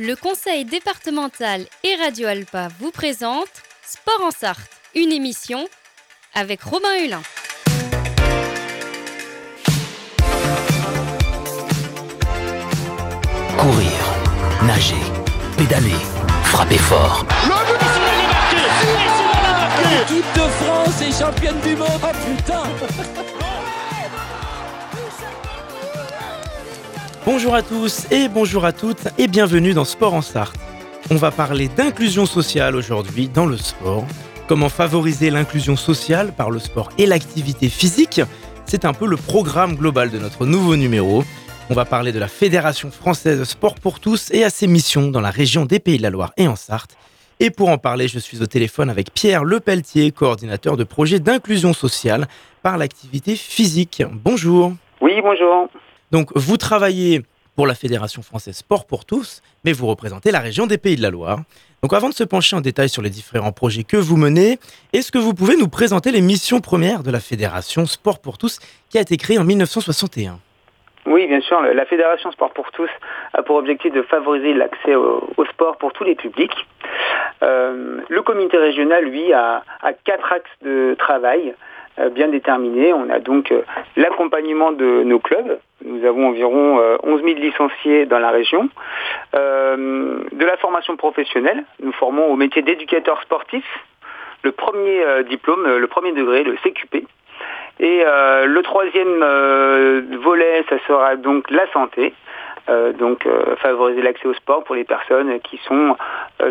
Le conseil départemental et Radio Alpa vous présente Sport en Sarthe, une émission avec Robin Hulin. Courir, nager, pédaler, frapper fort. L'équipe de France est championne du monde. Oh putain Bonjour à tous et bonjour à toutes et bienvenue dans Sport en Sarthe. On va parler d'inclusion sociale aujourd'hui dans le sport. Comment favoriser l'inclusion sociale par le sport et l'activité physique? C'est un peu le programme global de notre nouveau numéro. On va parler de la Fédération française Sport pour tous et à ses missions dans la région des Pays de la Loire et en Sarthe. Et pour en parler, je suis au téléphone avec Pierre Lepelletier, coordinateur de projet d'inclusion sociale par l'activité physique. Bonjour. Oui, bonjour. Donc, vous travaillez pour la Fédération française Sport pour tous, mais vous représentez la région des Pays de la Loire. Donc, avant de se pencher en détail sur les différents projets que vous menez, est-ce que vous pouvez nous présenter les missions premières de la Fédération Sport pour tous qui a été créée en 1961 oui, bien sûr. La Fédération Sport pour tous a pour objectif de favoriser l'accès au, sport pour tous les publics. Euh, le comité régional, lui, a, quatre axes de travail bien déterminés. On a donc euh, l'accompagnement de nos clubs. Nous avons environ 11 000 licenciés dans la région. de la formation professionnelle. Nous formons au métier d'éducateur sportif. Le premier diplôme, le premier degré, le CQP. Et euh, le troisième euh, volet, ça sera donc la santé. Euh, donc favoriser l'accès au sport pour les personnes qui sont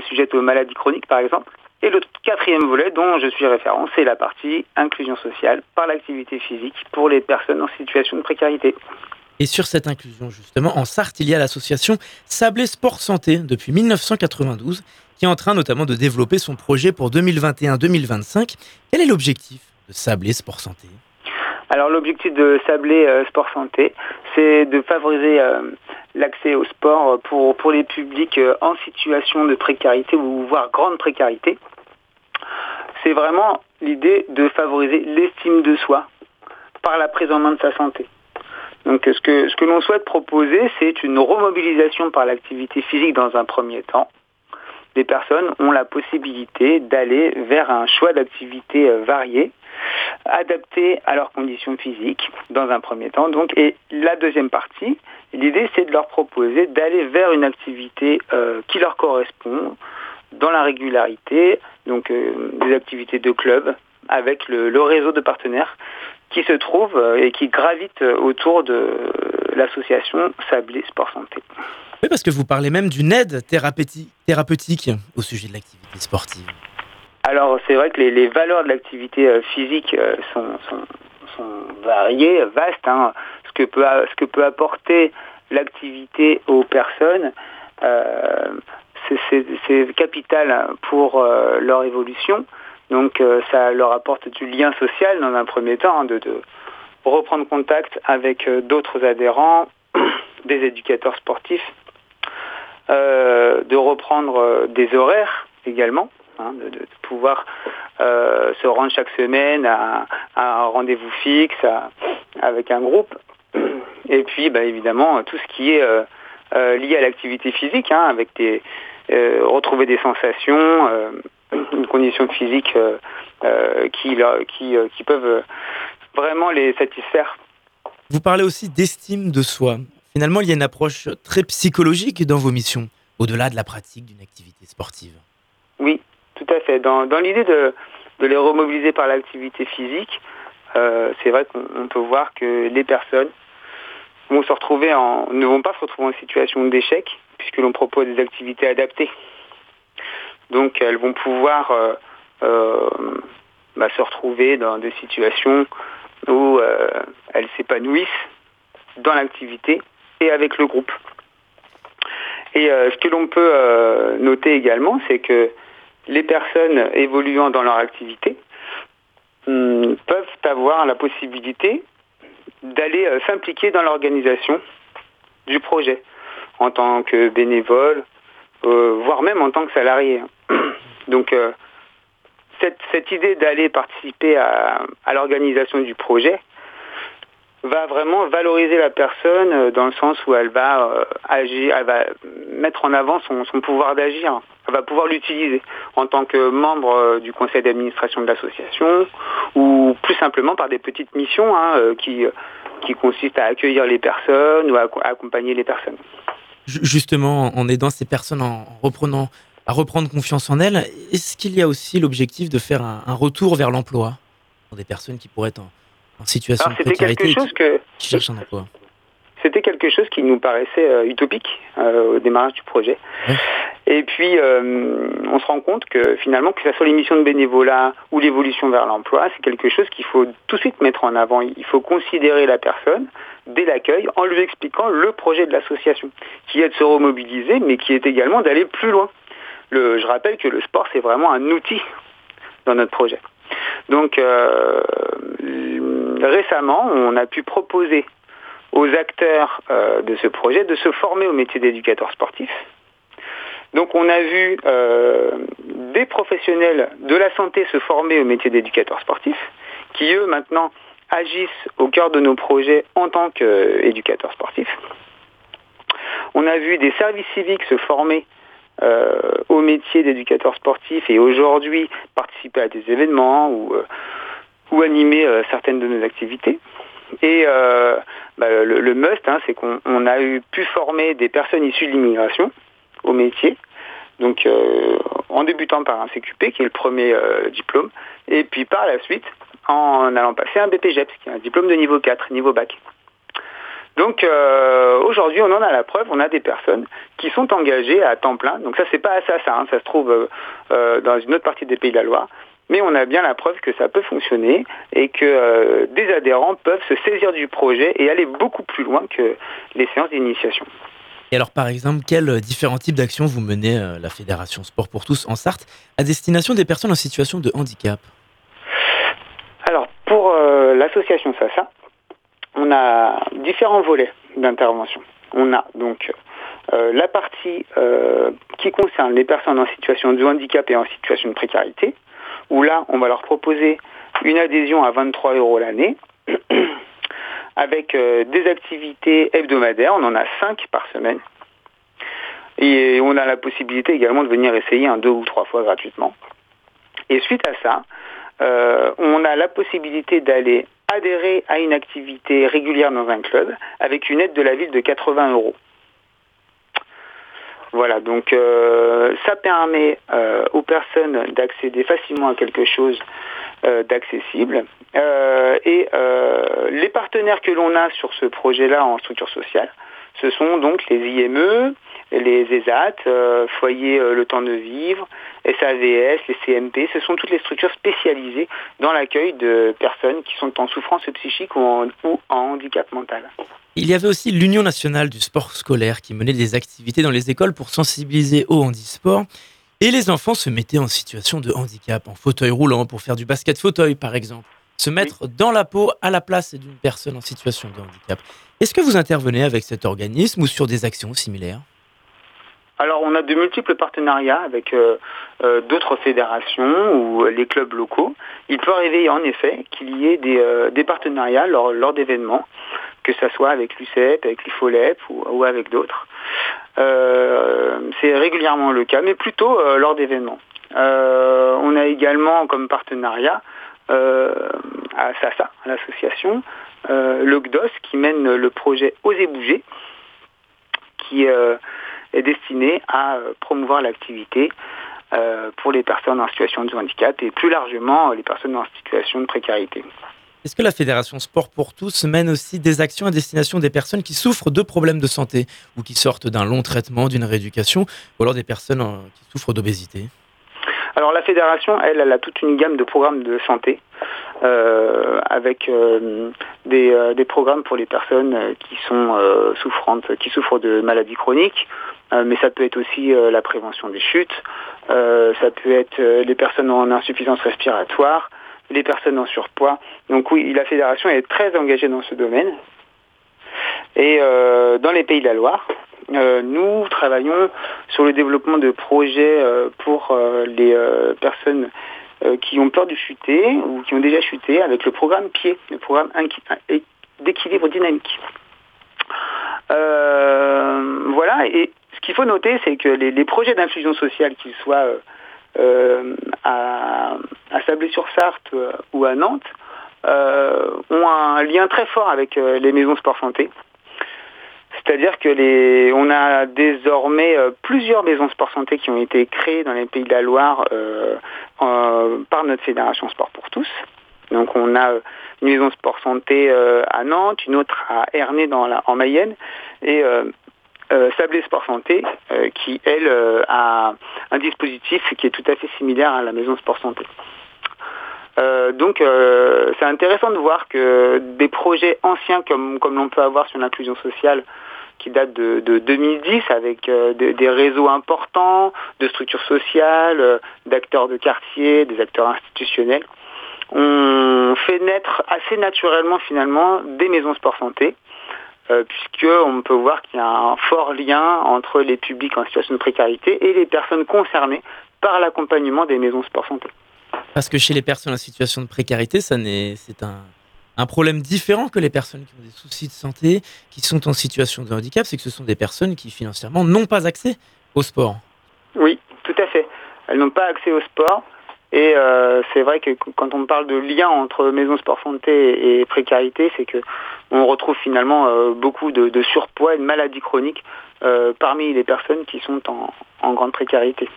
sujettes aux maladies chroniques par exemple. Et le quatrième volet dont je suis référent, c'est la partie inclusion sociale par l'activité physique pour les personnes en situation de précarité. Et sur cette inclusion, justement, en Sarthe, il y a l'association Sablé Sport Santé depuis 1992, qui est en train notamment de développer son projet pour 2021-2025. Quel est l'objectif de Sablé Sport Santé? Alors l'objectif de Sablé euh, Sport Santé, c'est de favoriser euh, l'accès au sport pour, pour les publics euh, en situation de précarité ou voire grande précarité. C'est vraiment l'idée de favoriser l'estime de soi par la prise en main de sa santé. Donc ce que, ce que l'on souhaite proposer, c'est une remobilisation par l'activité physique dans un premier temps. Les personnes ont la possibilité d'aller vers un choix d'activités variées adaptés à leurs conditions physiques dans un premier temps. Donc, et la deuxième partie, l'idée c'est de leur proposer d'aller vers une activité euh, qui leur correspond dans la régularité, donc euh, des activités de club avec le, réseau de partenaires qui se trouve euh, et qui gravite autour de l'association Sablé Sport Santé. Oui, parce que vous parlez même d'une aide thérapeutique au sujet de l'activité sportive. Alors c'est vrai que les, valeurs de l'activité euh, physique sont, variées, vastes. Hein. Ce, que peut, ce que peut apporter l'activité aux personnes, euh, c'est capital pour leur évolution. Donc ça leur apporte du lien social dans un premier temps, hein, de, reprendre contact avec d'autres adhérents, des éducateurs sportifs, de reprendre des horaires également. Hein, de, pouvoir euh, se rendre chaque semaine à, un rendez-vous fixe avec un groupe. Et puis, bah, évidemment, tout ce qui est euh, euh, lié à l'activité physique, hein, avec des, retrouver des sensations, une condition physique qui, qui, qui peuvent vraiment les satisfaire. Vous parlez aussi d'estime de soi. Finalement, il y a une approche très psychologique dans vos missions, au-delà de la pratique d'une activité sportive. Oui, tout à fait. Dans, l'idée de, les remobiliser par l'activité physique, euh, c'est vrai qu'on peut voir que les personnes vont se retrouver en, ne vont pas se retrouver en situation d'échec, puisque l'on propose des activités adaptées. Donc elles vont pouvoir euh, euh, bah, se retrouver dans des situations où elles s'épanouissent dans l'activité et avec le groupe. Et ce que l'on peut noter également, c'est que les personnes évoluant dans leur activité hum, peuvent avoir la possibilité d'aller euh, s'impliquer dans l'organisation du projet en tant que bénévole, euh, voire même en tant que salarié. Donc euh, cette, idée d'aller participer à, l'organisation du projet va vraiment valoriser la personne dans le sens où elle va agir, elle va mettre en avant son, pouvoir d'agir. Elle va pouvoir l'utiliser en tant que membre du conseil d'administration de l'association ou plus simplement par des petites missions hein, qui, qui consistent à accueillir les personnes ou à accompagner les personnes. Justement, en aidant ces personnes en reprenant à reprendre confiance en elles. Est-ce qu'il y a aussi l'objectif de faire un, retour vers l'emploi pour des personnes qui pourraient être en, situation de précarité et qui, cherchent un emploi? C'était quelque chose qui nous paraissait euh, utopique euh, au démarrage du projet. Et puis, euh, on se rend compte que finalement, que ce soit l'émission de bénévolat ou l'évolution vers l'emploi, c'est quelque chose qu'il faut tout de suite mettre en avant. Il faut considérer la personne dès l'accueil en lui expliquant le projet de l'association, qui est de se remobiliser, mais qui est également d'aller plus loin je rappelle que le sport, c'est vraiment un outil dans notre projet. Donc euh, récemment, on a pu proposer aux acteurs euh, de ce projet de se former au métier d'éducateur sportif. Donc on a vu euh, des professionnels de la santé se former au métier d'éducateur sportif, qui eux maintenant agissent au cœur de nos projets en tant qu'éducateurs sportifs. On a vu des services civiques se former euh, au métier d'éducateur sportif et aujourd'hui participer à des événements ou, euh, animer euh, certaines de nos activités. Et bah, le, must, hein, c'est qu'on a eu pu former des personnes issues de l'immigration au métier. Donc en débutant par un CQP, qui est le premier diplôme, et puis par la suite en allant passer un BPGEPS, qui est un diplôme de niveau 4, niveau bac. Donc euh, aujourd'hui, on en a la preuve, on a des personnes qui sont engagées à temps plein. Donc ça, c'est pas ça, ça, hein. ça se trouve euh, euh, dans une autre partie des pays de la Loire. Mais on a bien la preuve que ça peut fonctionner et que des adhérents peuvent se saisir du projet et aller beaucoup plus loin que les séances d'initiation. Et alors, par exemple, quels différents types d'actions vous menez la Fédération Sport pour tous en Sarthe à destination des personnes en situation de handicap? L'association SASA, on a différents volets d'intervention. On a donc euh, la partie euh, qui concerne les personnes en situation de handicap et en situation de précarité, où là, on va leur proposer une adhésion à 23 euros l'année, avec euh, des activités hebdomadaires, on en a 5 par semaine. Et on a la possibilité également de venir essayer un deux ou trois fois gratuitement. Et suite à ça, on a la possibilité d'aller adhérer à une activité régulière dans un club avec une aide de la ville de 80 euros. Voilà, donc euh, ça permet euh, aux personnes d'accéder facilement à quelque chose euh, d'accessible. et les partenaires que l'on a sur ce projet-là en structure sociale, ce sont donc les IME, les ESAT, euh, Foyer euh, Le Temps de Vivre, SAVS, les CMP, ce sont toutes les structures spécialisées dans l'accueil de personnes qui sont en souffrance psychique ou en, handicap mental. Il y avait aussi l'Union nationale du sport scolaire qui menait des activités dans les écoles pour sensibiliser au handisport. Et les enfants se mettaient en situation de handicap, en fauteuil roulant, pour faire du basket fauteuil par exemple. Se mettre dans la peau à la place d'une personne en situation de handicap. Est-ce que vous intervenez avec cet organisme ou sur des actions similaires? Alors on a de multiples partenariats avec euh, euh, d'autres fédérations ou les clubs locaux. Il peut arriver en effet qu'il y ait des, euh, partenariats lors, d'événements, que ce soit avec l'UCEP, avec l'IFOLEP ou, avec d'autres. C'est régulièrement le cas, mais plutôt lors d'événements. on a également comme partenariat à SASA, l'association, l'OCDOS qui mène le projet Oser bouger, qui est destiné à euh, promouvoir l'activité euh, pour les personnes en situation de handicap et plus largement les personnes en situation de précarité. Est-ce que la Fédération Sport pour tous mène aussi des actions à destination des personnes qui souffrent de problèmes de santé ou qui sortent d'un long traitement, d'une rééducation, ou alors des personnes euh, qui souffrent d'obésité? Alors la fédération, elle, elle a toute une gamme de programmes de santé avec des, programmes pour les personnes qui sont souffrantes, qui souffrent de maladies chroniques euh, mais ça peut être aussi euh, la prévention des chutes, euh, ça peut être les personnes en insuffisance respiratoire, les personnes en surpoids. Donc oui, la fédération est très engagée dans ce domaine. Et dans les pays de la Loire, nous travaillons sur le développement de projets pour les personnes qui ont peur de chuter ou qui ont déjà chuté avec le programme PIED, le programme d'équilibre dynamique. voilà, et ce qu'il faut noter, c'est que les, projets d'inclusion sociale, qu'ils soient à, à Sablé-sur-Sarthe ou à Nantes, ont un lien très fort avec les maisons sport santé. C'est-à-dire que les, on a désormais euh, plusieurs maisons sport santé qui ont été créées dans les pays de la Loire euh, par notre fédération Sport pour tous. Donc on a euh, une maison sport santé à Nantes, une autre à Ernée dans en Mayenne et Sablé Sport Santé qui elle a un dispositif qui est tout à fait similaire à la maison sport santé. donc c'est intéressant de voir que des projets anciens comme, comme l'on peut avoir sur l'inclusion sociale qui date de, 2010 avec euh, des réseaux importants de structures sociales, euh, d'acteurs de quartier, des acteurs institutionnels. On fait naître assez naturellement finalement des maisons sport santé, euh, puisqu'on peut voir qu'il y a un fort lien entre les publics en situation de précarité et les personnes concernées par l'accompagnement des maisons sport santé. Parce que chez les personnes en situation de précarité, ça c'est un, un problème différent que les personnes qui ont des soucis de santé, qui sont en situation de handicap, c'est que ce sont des personnes qui financièrement n'ont pas accès au sport. Oui, tout à fait. Elles n'ont pas accès au sport. Et euh, c'est vrai que quand on parle de lien entre maison sport santé et précarité, c'est que on retrouve finalement euh, beaucoup de, surpoids et de maladies chroniques euh, parmi les personnes qui sont en grande précarité.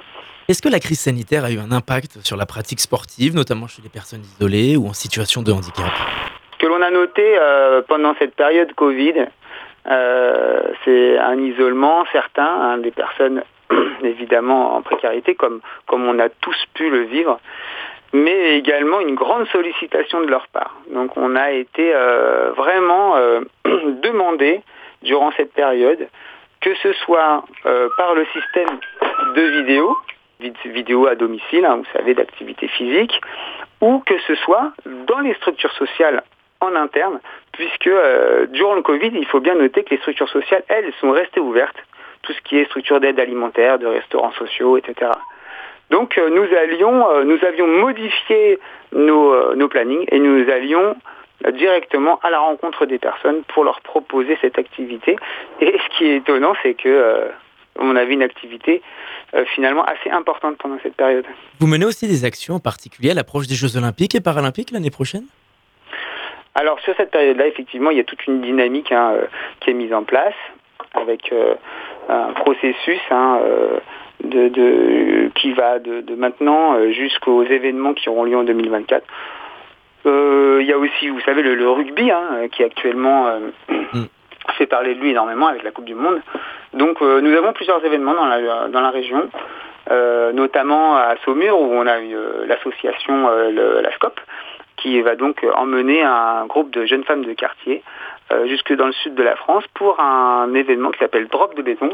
Est-ce que la crise sanitaire a eu un impact sur la pratique sportive, notamment chez les personnes isolées ou en situation de handicap? Que l'on a noté euh, pendant cette période Covid, euh, c'est un isolement certain hein, des personnes évidemment en précarité comme, comme on a tous pu le vivre, mais également une grande sollicitation de leur part. Donc on a été euh, vraiment demandé durant cette période, que ce soit par le système de vidéo, vidéo à domicile, hein, vous savez, d'activité physique, ou que ce soit dans les structures sociales en interne, puisque euh, durant le Covid, il faut bien noter que les structures sociales, elles, sont restées ouvertes, tout ce qui est structure d'aide alimentaire, de restaurants sociaux, etc. Donc euh, nous allions, euh, nous avions modifié nos, nos, plannings et nous allions directement à la rencontre des personnes pour leur proposer cette activité. Et ce qui est étonnant, c'est que on avait une activité finalement assez importante pendant cette période. Vous menez aussi des actions en particulier à l'approche des Jeux Olympiques et Paralympiques l'année prochaine? Alors sur cette période-là, effectivement, il y a toute une dynamique hein, euh, qui est mise en place avec euh, un processus hein, euh, de, qui va de, maintenant jusqu'aux événements qui auront lieu en 2024. il y a aussi, vous savez, le, rugby hein, qui actuellement mm. fait parler de lui énormément avec la Coupe du Monde. Donc nous avons plusieurs événements dans la, dans la région. notamment à Saumur où on a eu l'association la SCOP qui va donc emmener un groupe de jeunes femmes de quartier euh, jusque dans le sud de la France pour un événement qui s'appelle Drop de béton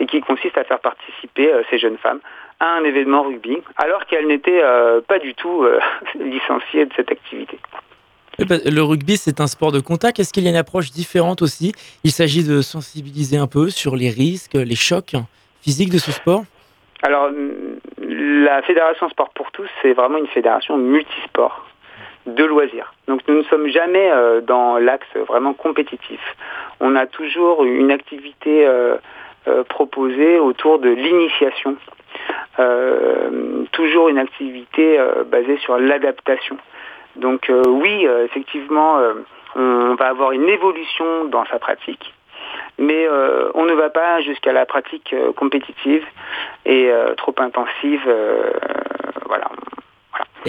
et qui consiste à faire participer euh, ces jeunes femmes à un événement rugby alors qu'elles n'étaient euh, pas du tout licenciées de cette activité. Bah, le rugby, c'est un sport de contact. Est-ce qu'il y a une approche différente aussi? Il s'agit de sensibiliser un peu sur les risques, les chocs physiques de ce sport? Alors, la Fédération Sport pour tous, c'est vraiment une fédération multisport de loisirs. Donc nous ne sommes jamais euh, dans l'axe vraiment compétitif. On a toujours une activité euh, euh, proposée autour de l'initiation. toujours une activité basée sur l'adaptation. Donc oui, effectivement, on va avoir une évolution dans sa pratique, mais on ne va pas jusqu'à la pratique compétitive et trop intensive. voilà,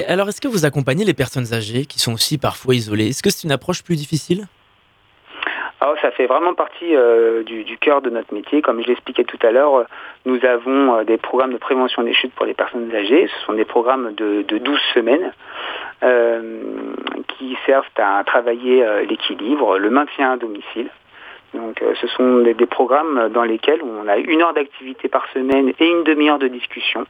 alors, est-ce que vous accompagnez les personnes âgées qui sont aussi parfois isolées? Est-ce que c'est une approche plus difficile? Alors, ça fait vraiment partie euh, du, cœur de notre métier. Comme je l'expliquais tout à l'heure, nous avons euh, des programmes de prévention des chutes pour les personnes âgées. Ce sont des programmes de, 12 semaines euh, qui servent à travailler l'équilibre, le maintien à domicile. Donc, ce sont des, programmes dans lesquels on a une heure d'activité par semaine et une demi-heure de discussion.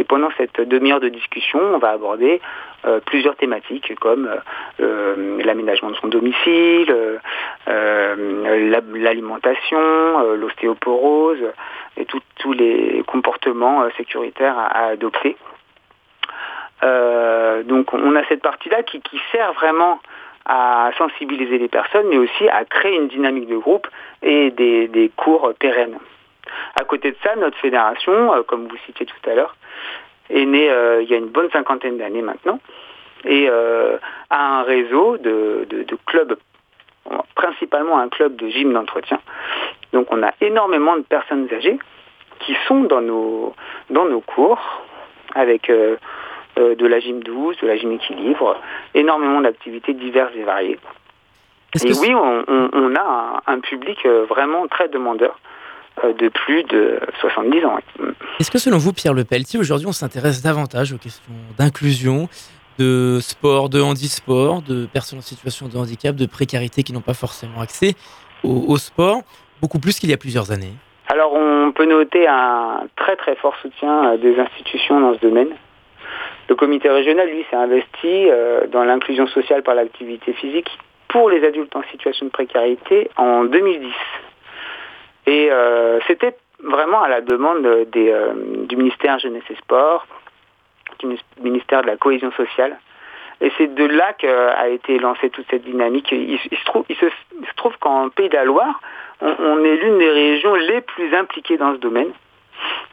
Et pendant cette demi-heure de discussion, on va aborder euh, plusieurs thématiques comme euh, euh, l'aménagement de son domicile, l'alimentation, l'ostéoporose et tous les comportements sécuritaires à, adopter. donc on a cette partie-là qui, sert vraiment à sensibiliser les personnes, mais aussi à créer une dynamique de groupe et des, cours pérennes. À côté de ça, notre fédération, euh, comme vous citiez tout à l'heure, est née euh, il y a une bonne cinquantaine d'années maintenant et a un réseau de, clubs, principalement un club de gym d'entretien. Donc on a énormément de personnes âgées qui sont dans nos, dans nos cours avec euh, de la gym douce, de la gym équilibre, énormément d'activités diverses et variées. Et oui, on, a un, public euh, vraiment très demandeur euh, de plus de 70 ans. Est-ce que selon vous, Pierre Le Pelletier, aujourd'hui on s'intéresse davantage aux questions d'inclusion, de sport, de handisport, de personnes en situation de handicap, de précarité qui n'ont pas forcément accès au sport, beaucoup plus qu'il y a plusieurs années? Alors on peut noter un très très fort soutien des institutions dans ce domaine. Le comité régional, lui, s'est investi euh, dans l'inclusion sociale par l'activité physique pour les adultes en situation de précarité en 2010. Et euh, c'était vraiment à la demande euh, du ministère Jeunesse et Sport, du ministère de la Cohésion sociale. Et c'est de là qu'a été lancée toute cette dynamique. Il, se, trouve, qu'en Pays de la Loire, on est l'une des régions les plus impliquées dans ce domaine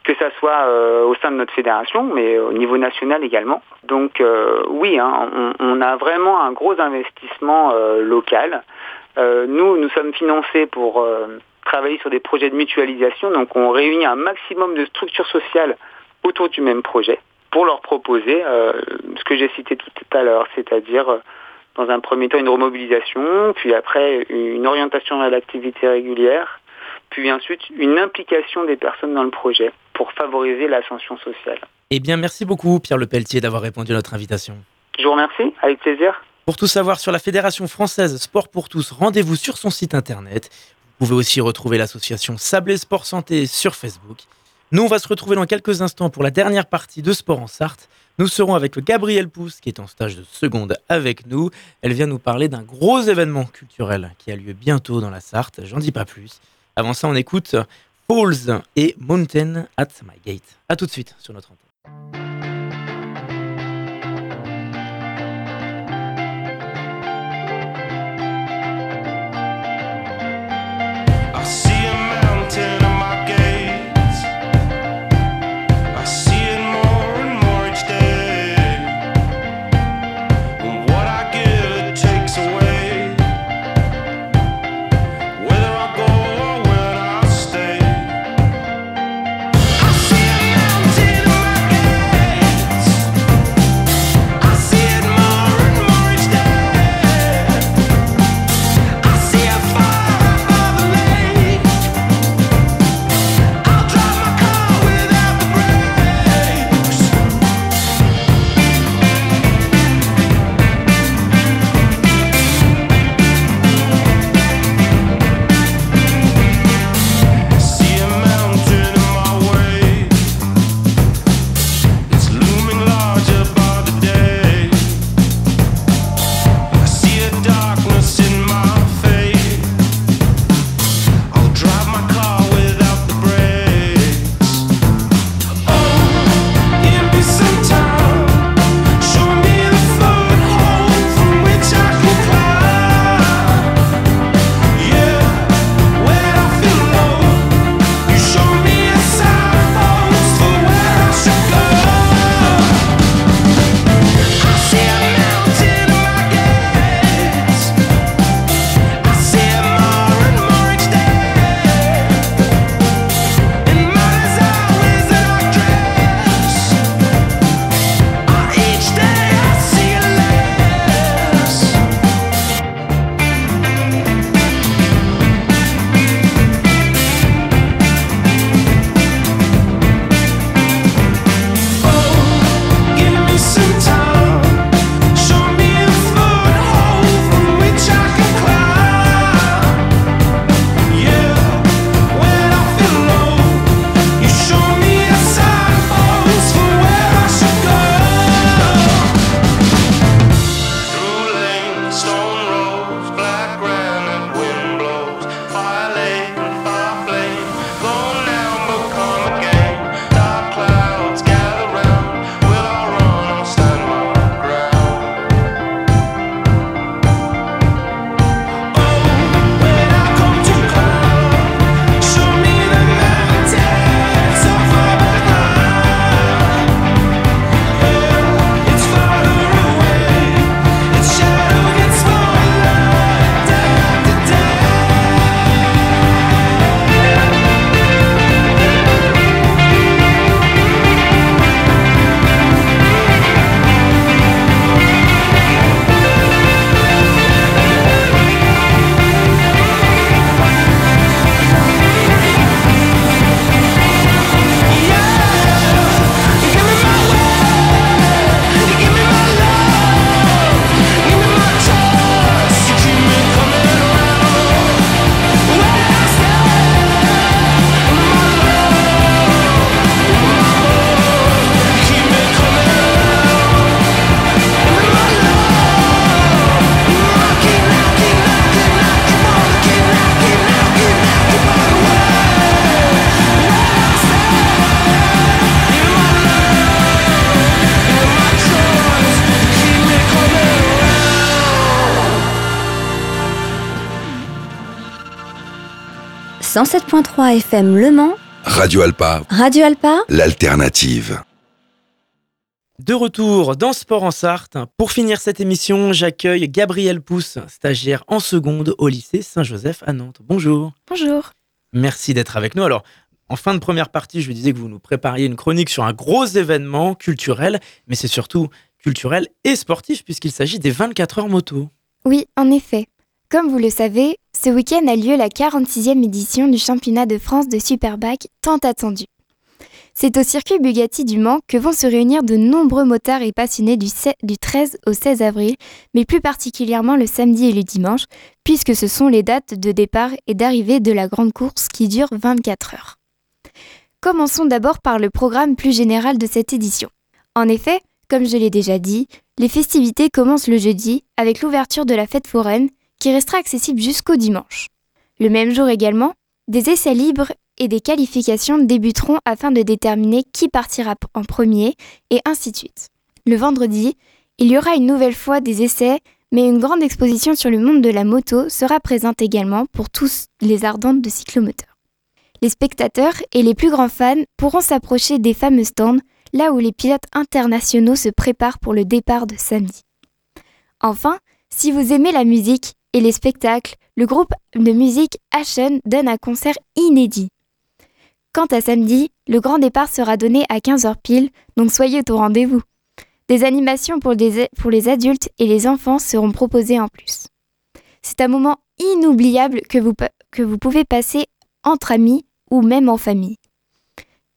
que ça soit euh, au sein de notre fédération, mais au niveau national également. Donc euh, oui, hein, on, a vraiment un gros investissement euh, local. nous, nous sommes financés pour travailler sur des projets de mutualisation, donc on réunit un maximum de structures sociales autour du même projet pour leur proposer ce que j'ai cité tout à l'heure, c'est-à-dire dans un premier temps une remobilisation, puis après une orientation à l'activité régulière, puis ensuite une implication des personnes dans le projet pour favoriser l'ascension sociale. Eh bien, merci beaucoup Pierre Le Pelletier d'avoir répondu à notre invitation. Je vous remercie, avec plaisir. Pour tout savoir sur la Fédération française Sport pour tous, rendez-vous sur son site internet. Vous pouvez aussi retrouver l'association Sablé Sport Santé sur Facebook. Nous, on va se retrouver dans quelques instants pour la dernière partie de Sport en Sarthe. Nous serons avec Gabrielle Pousse, qui est en stage de seconde avec nous. Elle vient nous parler d'un gros événement culturel qui a lieu bientôt dans la Sarthe. J'en dis pas plus. Avant ça, on écoute Falls et Mountain at My Gate. A tout de suite sur notre antenne. 107.3 FM Le Mans, Radio Alpa, Radio Alpa, l'alternative. De retour dans Sport en Sarthe. Pour finir cette émission, j'accueille Gabriel Pousse, stagiaire en seconde au lycée Saint-Joseph à Nantes. Bonjour. Bonjour. Merci d'être avec nous. Alors, en fin de première partie, je vous disais que vous nous prépariez une chronique sur un gros événement culturel, mais c'est surtout culturel et sportif puisqu'il s'agit des 24 heures moto. Oui, en effet. Comme vous le savez, ce week-end a lieu la 46e édition du championnat de France de Superbike tant attendu. C'est au circuit Bugatti du Mans que vont se réunir de nombreux motards et passionnés du, 13 au 16 avril, mais plus particulièrement le samedi et le dimanche, puisque ce sont les dates de départ et d'arrivée de la grande course qui dure 24 heures. Commençons d'abord par le programme plus général de cette édition. En effet, comme je l'ai déjà dit, les festivités commencent le jeudi avec l'ouverture de la fête foraine qui restera accessible jusqu'au dimanche. Le même jour également, des essais libres et des qualifications débuteront afin de déterminer qui partira en premier et ainsi de suite. Le vendredi, il y aura une nouvelle fois des essais, mais une grande exposition sur le monde de la moto sera présente également pour tous les ardentes de cyclomoteurs. Les spectateurs et les plus grands fans pourront s'approcher des fameux stands là où les pilotes internationaux se préparent pour le départ de samedi. Enfin, si vous aimez la musique, et les spectacles, le groupe de musique Ashen donne un concert inédit. Quant à samedi, le grand départ sera donné à 15h pile, donc soyez au rendez-vous. Des animations pour, pour les adultes et les enfants seront proposées en plus. C'est un moment inoubliable que vous, que vous pouvez passer entre amis ou même en famille.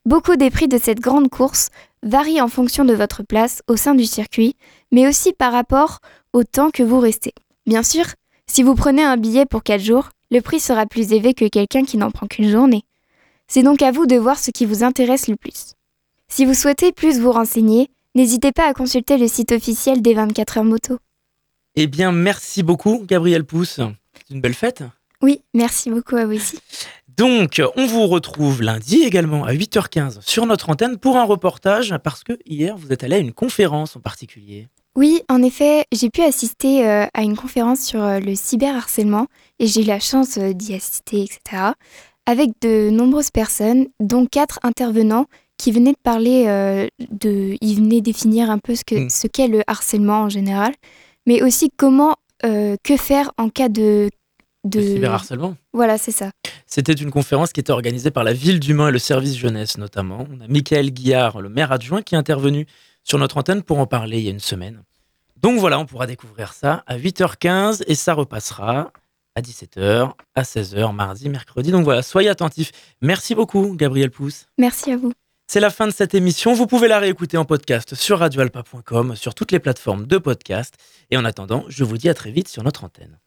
Beaucoup des prix de cette grande course varient en fonction de votre place au sein du circuit, mais aussi par rapport au temps que vous restez. Bien sûr, si vous prenez un billet pour 4 jours, le prix sera plus élevé que quelqu'un qui n'en prend qu'une journée. C'est donc à vous de voir ce qui vous intéresse le plus. Si vous souhaitez plus vous renseigner, n'hésitez pas à consulter le site officiel des 24 heures moto. Eh bien, merci beaucoup, Gabriel Pousse. C'est une belle fête. Oui, merci beaucoup à vous aussi. Donc, on vous retrouve lundi également à 8h15 sur notre antenne pour un reportage parce que hier, vous êtes allé à une conférence en particulier. Oui, en effet, j'ai pu assister euh, à une conférence sur euh, le cyberharcèlement et j'ai eu la chance euh, d'y assister, etc. Avec de nombreuses personnes, dont quatre intervenants qui venaient de parler de. Ils venaient définir un peu ce que mm. ce qu'est le harcèlement en général, mais aussi comment, que faire en cas de. De cyberharcèlement? Voilà, c'est ça. C'était une conférence qui était organisée par la Ville du Mans et le service jeunesse notamment. On a Michael Guillard, le maire adjoint, qui est intervenu sur notre antenne pour en parler il y a une semaine. Donc voilà, on pourra découvrir ça à 8h15 et ça repassera à 17h, à 16h, mardi, mercredi. Donc voilà, soyez attentifs. Merci beaucoup, Gabriel Pousse. Merci à vous. C'est la fin de cette émission. Vous pouvez la réécouter en podcast sur radioalpa.com, sur toutes les plateformes de podcast. Et en attendant, je vous dis à très vite sur notre antenne.